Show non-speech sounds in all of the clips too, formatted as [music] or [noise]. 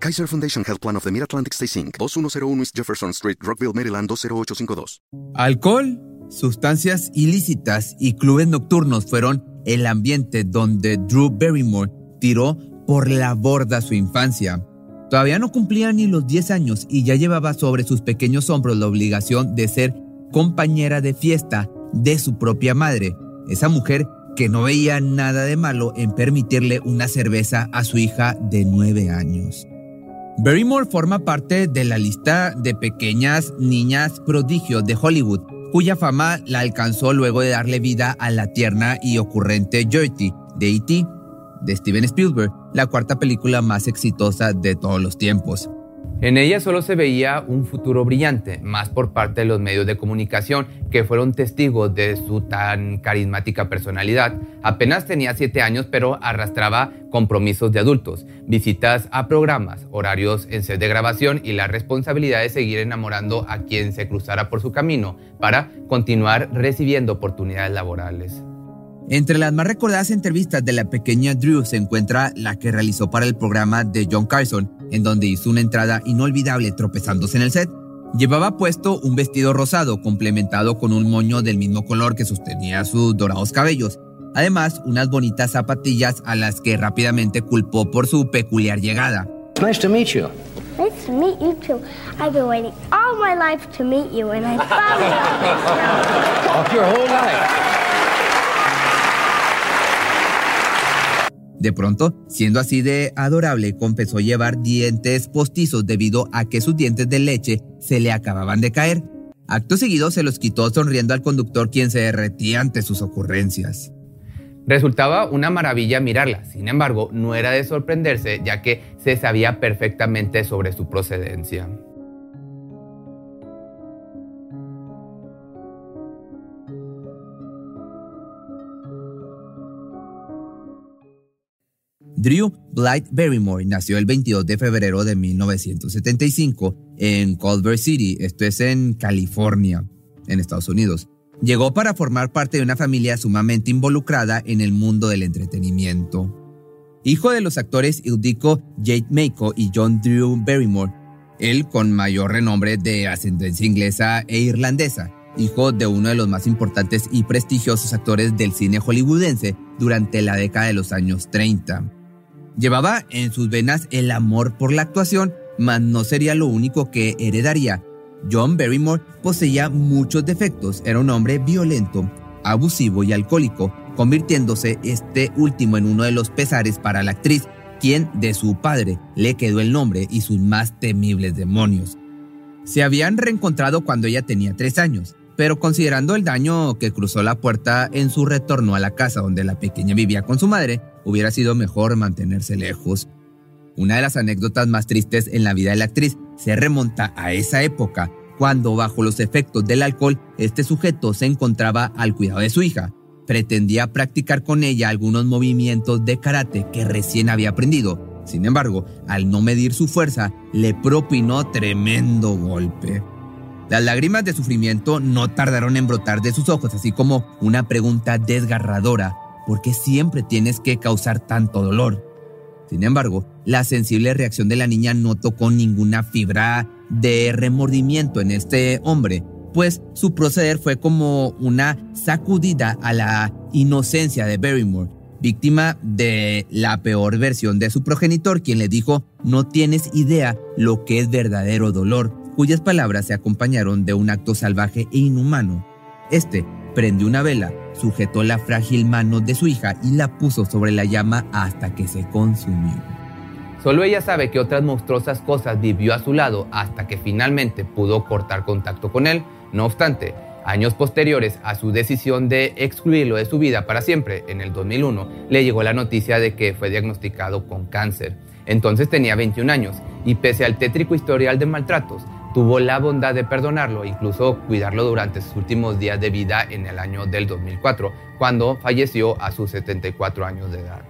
Kaiser Foundation Health Plan of the Mid-Atlantic Stay Inc. 2101 East Jefferson Street, Rockville, Maryland 20852. Alcohol, sustancias ilícitas y clubes nocturnos fueron el ambiente donde Drew Barrymore tiró por la borda su infancia. Todavía no cumplía ni los 10 años y ya llevaba sobre sus pequeños hombros la obligación de ser compañera de fiesta de su propia madre, esa mujer que no veía nada de malo en permitirle una cerveza a su hija de 9 años. Barrymore forma parte de la lista de pequeñas niñas prodigios de Hollywood, cuya fama la alcanzó luego de darle vida a la tierna y ocurrente Gertie de E.T de Steven Spielberg, la cuarta película más exitosa de todos los tiempos. En ella solo se veía un futuro brillante, más por parte de los medios de comunicación que fueron testigos de su tan carismática personalidad. Apenas tenía siete años, pero arrastraba compromisos de adultos, visitas a programas, horarios en set de grabación y la responsabilidad de seguir enamorando a quien se cruzara por su camino para continuar recibiendo oportunidades laborales. Entre las más recordadas entrevistas de la pequeña Drew se encuentra la que realizó para el programa de John Carson, en donde hizo una entrada inolvidable tropezándose en el set. Llevaba puesto un vestido rosado complementado con un moño del mismo color que sostenía sus dorados cabellos. Además, unas bonitas zapatillas a las que rápidamente culpó por su peculiar llegada. Nice to meet you. Nice to meet you too. I've been waiting all my life to meet you, and I finally [laughs] Of your whole life. De pronto, siendo así de adorable, a llevar dientes postizos debido a que sus dientes de leche se le acababan de caer. Acto seguido se los quitó sonriendo al conductor quien se derretía ante sus ocurrencias. Resultaba una maravilla mirarla, sin embargo, no era de sorprenderse ya que se sabía perfectamente sobre su procedencia. Drew Blythe Barrymore nació el 22 de febrero de 1975 en Culver City, esto es en California, en Estados Unidos. Llegó para formar parte de una familia sumamente involucrada en el mundo del entretenimiento. Hijo de los actores Ildico Jade Mako y John Drew Barrymore, él con mayor renombre de ascendencia inglesa e irlandesa, hijo de uno de los más importantes y prestigiosos actores del cine hollywoodense durante la década de los años 30. Llevaba en sus venas el amor por la actuación, mas no sería lo único que heredaría. John Barrymore poseía muchos defectos, era un hombre violento, abusivo y alcohólico, convirtiéndose este último en uno de los pesares para la actriz, quien de su padre le quedó el nombre y sus más temibles demonios. Se habían reencontrado cuando ella tenía tres años, pero considerando el daño que cruzó la puerta en su retorno a la casa donde la pequeña vivía con su madre, hubiera sido mejor mantenerse lejos. Una de las anécdotas más tristes en la vida de la actriz se remonta a esa época, cuando bajo los efectos del alcohol este sujeto se encontraba al cuidado de su hija. Pretendía practicar con ella algunos movimientos de karate que recién había aprendido. Sin embargo, al no medir su fuerza, le propinó tremendo golpe. Las lágrimas de sufrimiento no tardaron en brotar de sus ojos, así como una pregunta desgarradora ¿por qué siempre tienes que causar tanto dolor? Sin embargo, la sensible reacción de la niña no tocó ninguna fibra de remordimiento en este hombre, pues su proceder fue como una sacudida a la inocencia de Barrymore, víctima de la peor versión de su progenitor, quien le dijo, no tienes idea lo que es verdadero dolor, cuyas palabras se acompañaron de un acto salvaje e inhumano. Este prendió una vela sujetó la frágil mano de su hija y la puso sobre la llama hasta que se consumió. Solo ella sabe que otras monstruosas cosas vivió a su lado hasta que finalmente pudo cortar contacto con él. No obstante, años posteriores a su decisión de excluirlo de su vida para siempre, en el 2001, le llegó la noticia de que fue diagnosticado con cáncer. Entonces tenía 21 años y pese al tétrico historial de maltratos, tuvo la bondad de perdonarlo e incluso cuidarlo durante sus últimos días de vida en el año del 2004, cuando falleció a sus 74 años de edad.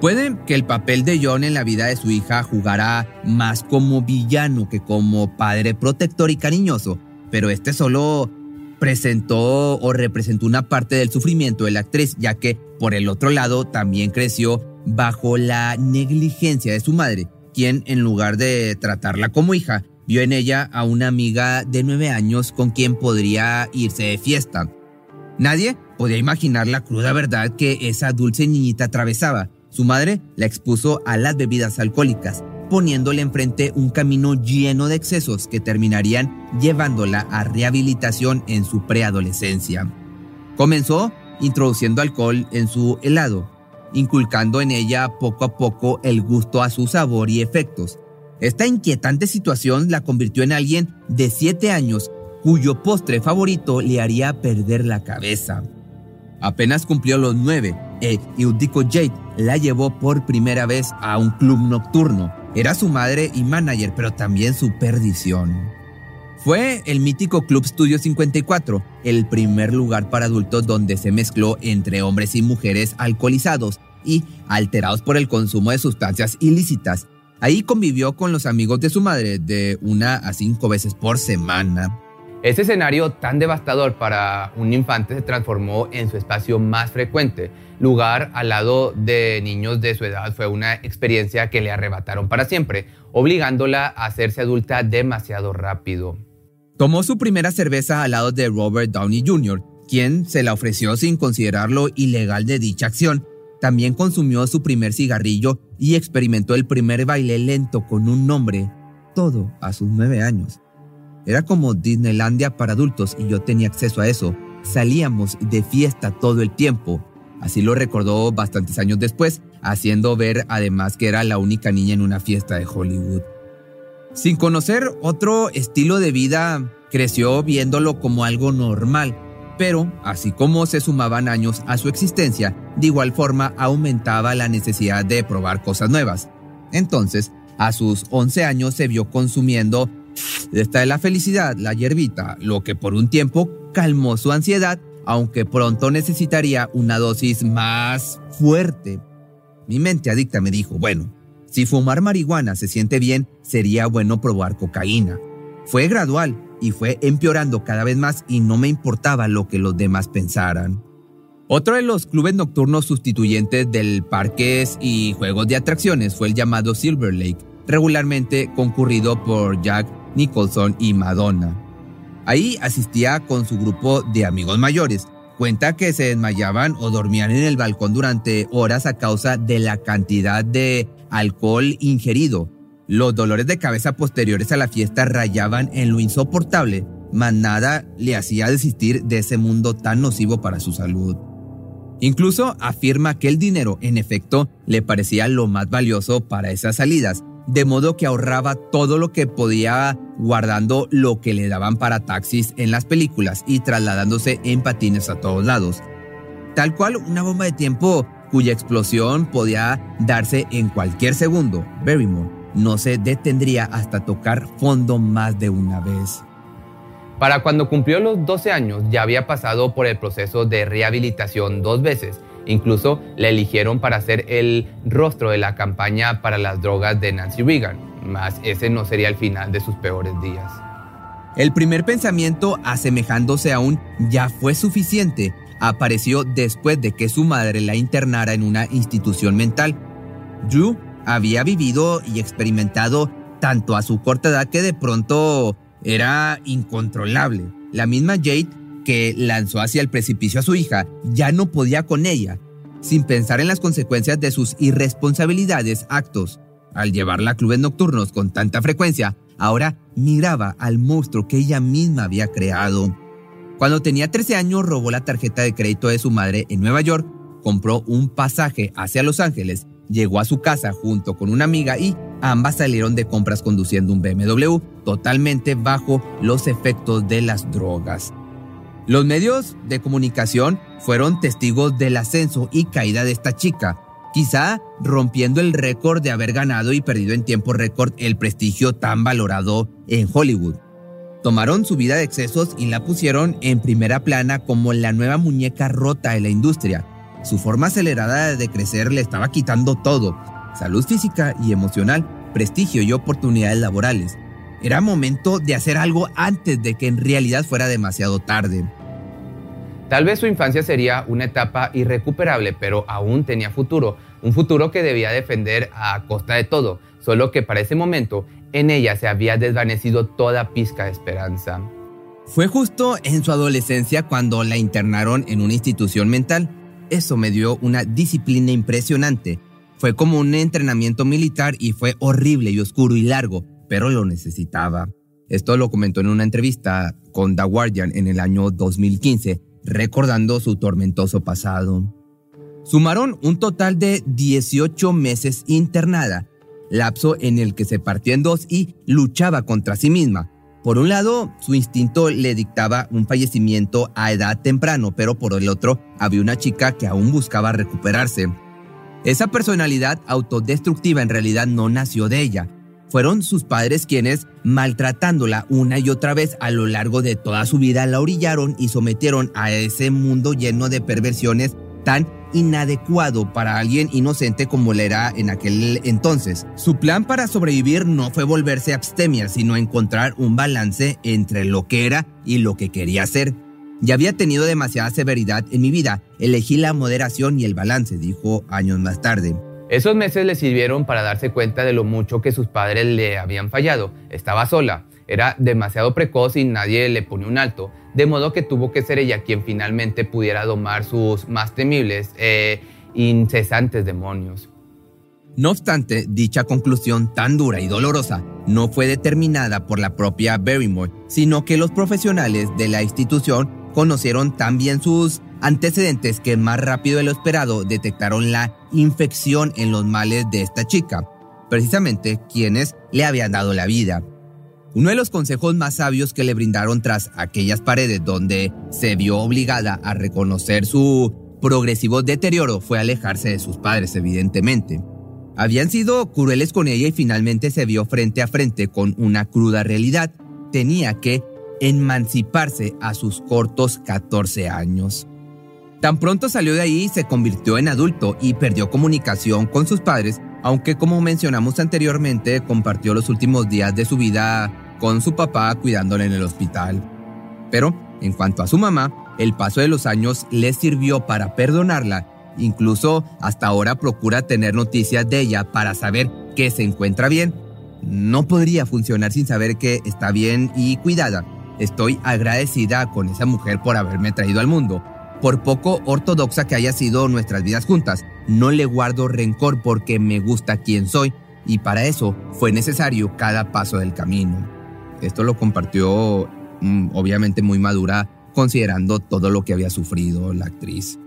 Puede que el papel de John en la vida de su hija jugara más como villano que como padre protector y cariñoso, pero este solo presentó o representó una parte del sufrimiento de la actriz, ya que por el otro lado también creció bajo la negligencia de su madre, quien en lugar de tratarla como hija, vio en ella a una amiga de nueve años con quien podría irse de fiesta. Nadie podía imaginar la cruda verdad que esa dulce niñita atravesaba. Su madre la expuso a las bebidas alcohólicas, poniéndole enfrente un camino lleno de excesos que terminarían llevándola a rehabilitación en su preadolescencia. Comenzó introduciendo alcohol en su helado, inculcando en ella poco a poco el gusto a su sabor y efectos. Esta inquietante situación la convirtió en alguien de 7 años cuyo postre favorito le haría perder la cabeza. Apenas cumplió los 9 e Eudico Jade la llevó por primera vez a un club nocturno era su madre y manager, pero también su perdición. Fue el mítico Club Studio 54, el primer lugar para adultos donde se mezcló entre hombres y mujeres alcoholizados y alterados por el consumo de sustancias ilícitas. Ahí convivió con los amigos de su madre de una a cinco veces por semana. Ese escenario tan devastador para un infante se transformó en su espacio más frecuente. Lugar al lado de niños de su edad fue una experiencia que le arrebataron para siempre, obligándola a hacerse adulta demasiado rápido. Tomó su primera cerveza al lado de Robert Downey Jr., quien se la ofreció sin considerarlo ilegal de dicha acción. También consumió su primer cigarrillo y experimentó el primer baile lento con un nombre, todo a sus nueve años. Era como Disneylandia para adultos y yo tenía acceso a eso. Salíamos de fiesta todo el tiempo. Así lo recordó bastantes años después, haciendo ver además que era la única niña en una fiesta de Hollywood. Sin conocer otro estilo de vida, creció viéndolo como algo normal, pero así como se sumaban años a su existencia, de igual forma aumentaba la necesidad de probar cosas nuevas. Entonces, a sus 11 años se vio consumiendo esta es la felicidad, la hierbita, lo que por un tiempo calmó su ansiedad, aunque pronto necesitaría una dosis más fuerte. Mi mente adicta me dijo, bueno, si fumar marihuana se siente bien, sería bueno probar cocaína. Fue gradual y fue empeorando cada vez más y no me importaba lo que los demás pensaran. Otro de los clubes nocturnos sustituyentes del parques y juegos de atracciones fue el llamado Silver Lake, regularmente concurrido por Jack Nicholson y Madonna. Ahí asistía con su grupo de amigos mayores. Cuenta que se desmayaban o dormían en el balcón durante horas a causa de la cantidad de alcohol ingerido. Los dolores de cabeza posteriores a la fiesta rayaban en lo insoportable, mas nada le hacía desistir de ese mundo tan nocivo para su salud. Incluso afirma que el dinero, en efecto, le parecía lo más valioso para esas salidas, de modo que ahorraba todo lo que podía guardando lo que le daban para taxis en las películas y trasladándose en patines a todos lados. Tal cual una bomba de tiempo cuya explosión podía darse en cualquier segundo, Barrymore no se detendría hasta tocar fondo más de una vez. Para cuando cumplió los 12 años ya había pasado por el proceso de rehabilitación dos veces Incluso le eligieron para ser el rostro de la campaña para las drogas de Nancy Reagan, mas ese no sería el final de sus peores días. El primer pensamiento, asemejándose a un ya fue suficiente, apareció después de que su madre la internara en una institución mental. Drew había vivido y experimentado tanto a su corta edad que de pronto era incontrolable. La misma Jade que lanzó hacia el precipicio a su hija ya no podía con ella, sin pensar en las consecuencias de sus irresponsabilidades actos. Al llevarla a clubes nocturnos con tanta frecuencia, ahora miraba al monstruo que ella misma había creado. Cuando tenía 13 años robó la tarjeta de crédito de su madre en Nueva York, compró un pasaje hacia Los Ángeles, llegó a su casa junto con una amiga y ambas salieron de compras conduciendo un BMW totalmente bajo los efectos de las drogas. Los medios de comunicación fueron testigos del ascenso y caída de esta chica. quizá rompiendo el récord de haber ganado y perdido en tiempo récord el prestigio tan valorado en Hollywood. Tomaron su vida de excesos y la pusieron en primera plana como la nueva muñeca rota de la industria. Su forma acelerada de crecer le estaba quitando todo, salud física y emocional, prestigio y oportunidades laborales. Era momento de hacer algo antes de que en realidad fuera demasiado tarde. Tal vez su infancia sería una etapa irrecuperable, pero aún tenía futuro, un futuro que debía defender a costa de todo, solo que para ese momento en ella se había desvanecido toda pizca de esperanza. Fue justo en su adolescencia cuando la internaron en una institución mental. Eso me dio una disciplina impresionante. Fue como un entrenamiento militar y fue horrible y oscuro y largo, pero lo necesitaba. Esto lo comentó en una entrevista con The Guardian en el año 2015, recordando su tormentoso pasado. Sumaron un total de 18 meses internada lapso en el que se partió en dos y luchaba contra sí misma. Por un lado, su instinto le dictaba un fallecimiento a edad temprano, pero por el otro, había una chica que aún buscaba recuperarse. Esa personalidad autodestructiva en realidad no nació de ella. Fueron sus padres quienes, maltratándola una y otra vez a lo largo de toda su vida, la orillaron y sometieron a ese mundo lleno de perversiones tan inadecuado para alguien inocente como era en aquel entonces. Su plan para sobrevivir no fue volverse abstemia, sino encontrar un balance entre lo que era y lo que quería ser. Ya había tenido demasiada severidad en mi vida, elegí la moderación y el balance, dijo años más tarde. Esos meses le sirvieron para darse cuenta de lo mucho que sus padres le habían fallado. Estaba sola, era demasiado precoz y nadie le pone un alto, de modo que tuvo que ser ella quien finalmente pudiera domar sus más temibles e incesantes demonios. No obstante, dicha conclusión tan dura y dolorosa no fue determinada por la propia Barrymore, sino que los profesionales de la institución conocieron tan bien sus antecedentes que más rápido de lo esperado detectaron la infección en los males de esta chica, precisamente quienes le habían dado la vida. Uno de los consejos más sabios que le brindaron tras aquellas paredes donde se vio obligada a reconocer su progresivo deterioro fue alejarse de sus padres, evidentemente. Habían sido crueles con ella y finalmente se vio frente a frente con una cruda realidad. Tenía que emanciparse a sus cortos 14 años. Tan pronto salió de ahí, se convirtió en adulto y perdió comunicación con sus padres aunque como mencionamos anteriormente, compartió los últimos días de su vida con su papá cuidándole en el hospital. Pero, en cuanto a su mamá, el paso de los años le sirvió para perdonarla, incluso hasta ahora procura tener noticias de ella para saber que se encuentra bien. No podría funcionar sin saber que está bien y cuidada. Estoy agradecida con esa mujer por haberme traído al mundo por poco ortodoxa que haya sido nuestras vidas juntas, no le guardo rencor porque me gusta quien soy y para eso fue necesario cada paso del camino. Esto lo compartió mm, obviamente muy madura considerando todo lo que había sufrido la actriz.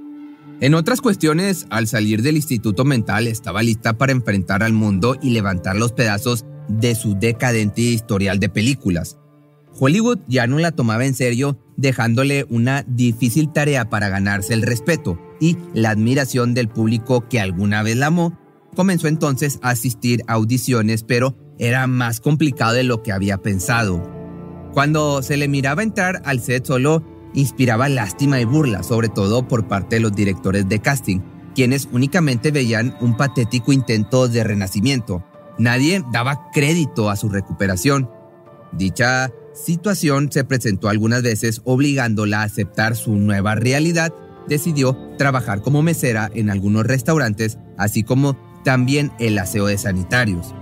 En otras cuestiones, al salir del instituto mental estaba lista para enfrentar al mundo y levantar los pedazos de su decadente historial de películas. Hollywood ya no la tomaba en serio, dejándole una difícil tarea para ganarse el respeto y la admiración del público que alguna vez la amó. Comenzó entonces a asistir a audiciones, pero era más complicado de lo que había pensado. Cuando se le miraba entrar al set solo inspiraba lástima y burla, sobre todo por parte de los directores de casting, quienes únicamente veían un patético intento de renacimiento. Nadie daba crédito a su recuperación. Dicha situación se presentó algunas veces obligándola a aceptar su nueva realidad, decidió trabajar como mesera en algunos restaurantes, así como también el aseo de sanitarios.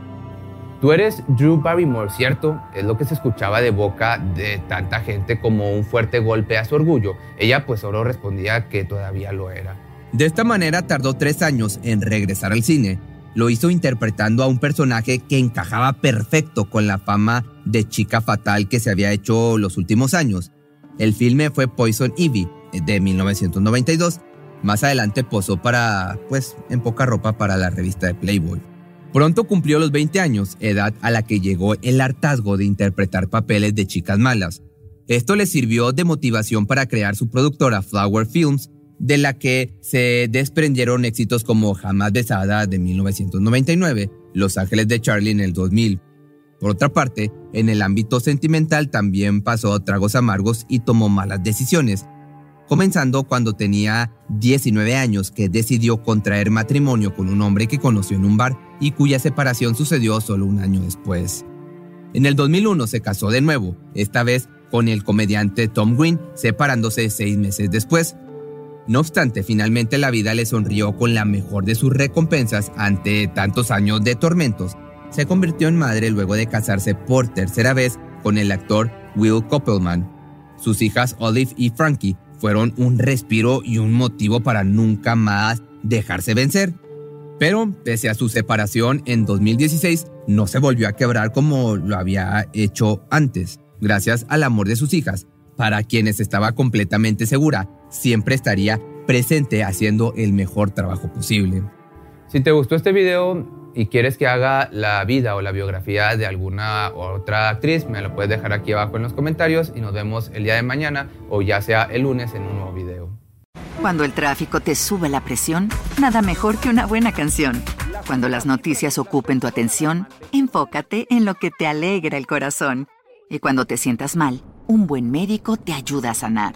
Tú eres Drew Barrymore, ¿cierto? Es lo que se escuchaba de boca de tanta gente como un fuerte golpe a su orgullo. Ella pues solo respondía que todavía lo era. De esta manera tardó tres años en regresar al cine, lo hizo interpretando a un personaje que encajaba perfecto con la fama de chica fatal que se había hecho los últimos años. El filme fue Poison Ivy de 1992. Más adelante posó para, pues, en poca ropa para la revista de Playboy. Pronto cumplió los 20 años, edad a la que llegó el hartazgo de interpretar papeles de chicas malas. Esto le sirvió de motivación para crear su productora Flower Films, de la que se desprendieron éxitos como Jamás Besada de 1999, Los Ángeles de Charlie en el 2000. Por otra parte, en el ámbito sentimental también pasó tragos amargos y tomó malas decisiones, comenzando cuando tenía 19 años que decidió contraer matrimonio con un hombre que conoció en un bar y cuya separación sucedió solo un año después. En el 2001 se casó de nuevo, esta vez con el comediante Tom Green, separándose seis meses después. No obstante, finalmente la vida le sonrió con la mejor de sus recompensas ante tantos años de tormentos. Se convirtió en madre luego de casarse por tercera vez con el actor Will Koppelman. Sus hijas Olive y Frankie fueron un respiro y un motivo para nunca más dejarse vencer. Pero, pese a su separación en 2016, no se volvió a quebrar como lo había hecho antes, gracias al amor de sus hijas, para quienes estaba completamente segura, siempre estaría presente haciendo el mejor trabajo posible. Si te gustó este video y quieres que haga la vida o la biografía de alguna otra actriz, me lo puedes dejar aquí abajo en los comentarios y nos vemos el día de mañana o ya sea el lunes en un nuevo video. Cuando el tráfico te sube la presión, nada mejor que una buena canción. Cuando las noticias ocupen tu atención, enfócate en lo que te alegra el corazón. Y cuando te sientas mal, un buen médico te ayuda a sanar.